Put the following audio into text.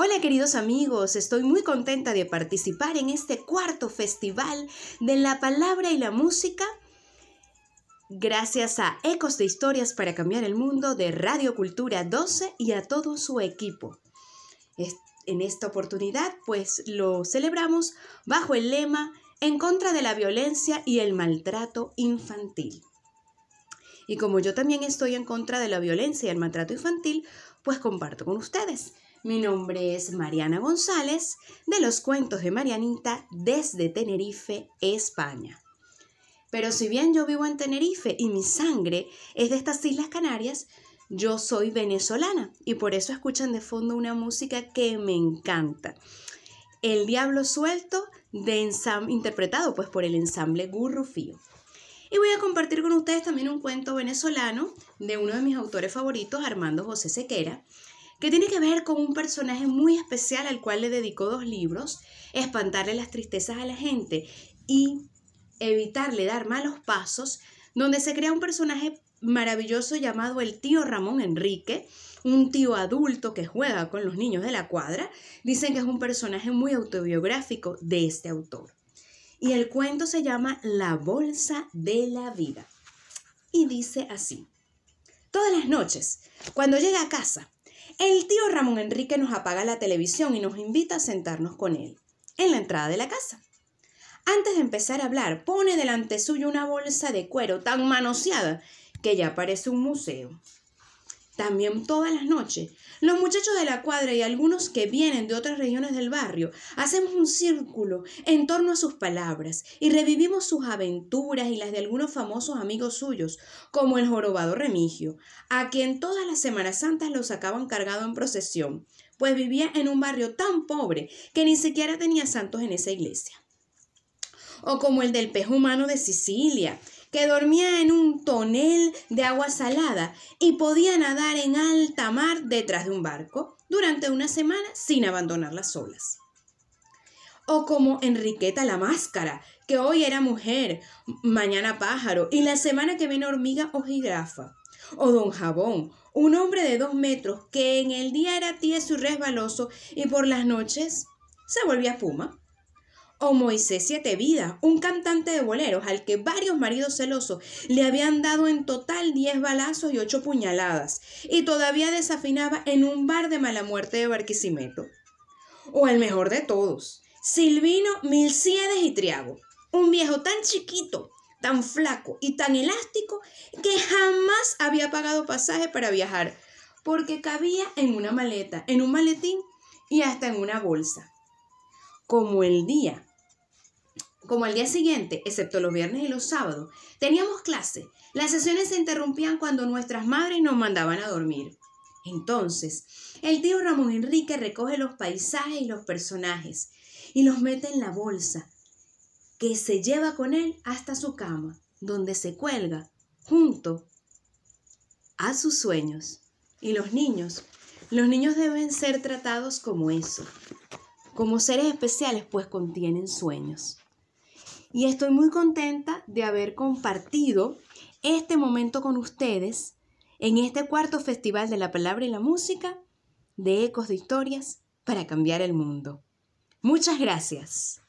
Hola queridos amigos, estoy muy contenta de participar en este cuarto festival de la palabra y la música gracias a Ecos de Historias para Cambiar el Mundo de Radio Cultura 12 y a todo su equipo. En esta oportunidad pues lo celebramos bajo el lema En contra de la violencia y el maltrato infantil. Y como yo también estoy en contra de la violencia y el maltrato infantil, pues comparto con ustedes. Mi nombre es Mariana González de los cuentos de Marianita desde Tenerife, España. Pero si bien yo vivo en Tenerife y mi sangre es de estas Islas Canarias, yo soy venezolana y por eso escuchan de fondo una música que me encanta. El Diablo Suelto, de interpretado pues por el ensamble Gurrufío. Y voy a compartir con ustedes también un cuento venezolano de uno de mis autores favoritos, Armando José Sequera, que tiene que ver con un personaje muy especial al cual le dedicó dos libros, Espantarle las tristezas a la gente y Evitarle dar malos pasos, donde se crea un personaje maravilloso llamado el tío Ramón Enrique, un tío adulto que juega con los niños de la cuadra. Dicen que es un personaje muy autobiográfico de este autor. Y el cuento se llama La Bolsa de la Vida. Y dice así. Todas las noches, cuando llega a casa, el tío Ramón Enrique nos apaga la televisión y nos invita a sentarnos con él, en la entrada de la casa. Antes de empezar a hablar, pone delante suyo una bolsa de cuero tan manoseada que ya parece un museo. También todas las noches, los muchachos de la cuadra y algunos que vienen de otras regiones del barrio hacemos un círculo en torno a sus palabras y revivimos sus aventuras y las de algunos famosos amigos suyos, como el jorobado Remigio, a quien todas las Semanas Santas lo sacaban cargado en procesión, pues vivía en un barrio tan pobre que ni siquiera tenía santos en esa iglesia. O como el del pez humano de Sicilia, que dormía en un tonel de agua salada y podía nadar en alta mar detrás de un barco durante una semana sin abandonar las olas. O como Enriqueta la Máscara, que hoy era mujer, mañana pájaro y la semana que viene hormiga o jirafa. O Don Jabón, un hombre de dos metros que en el día era tieso y resbaloso y por las noches se volvía espuma o Moisés Siete Vida, un cantante de boleros al que varios maridos celosos le habían dado en total 10 balazos y 8 puñaladas, y todavía desafinaba en un bar de mala muerte de Barquisimeto. O el mejor de todos, Silvino Milciades y Triago, un viejo tan chiquito, tan flaco y tan elástico que jamás había pagado pasaje para viajar, porque cabía en una maleta, en un maletín y hasta en una bolsa. Como el día como al día siguiente, excepto los viernes y los sábados, teníamos clase, las sesiones se interrumpían cuando nuestras madres nos mandaban a dormir. Entonces, el tío Ramón Enrique recoge los paisajes y los personajes y los mete en la bolsa, que se lleva con él hasta su cama, donde se cuelga junto a sus sueños. Y los niños, los niños deben ser tratados como eso, como seres especiales, pues contienen sueños y estoy muy contenta de haber compartido este momento con ustedes en este cuarto Festival de la Palabra y la Música de Ecos de Historias para Cambiar el Mundo. Muchas gracias.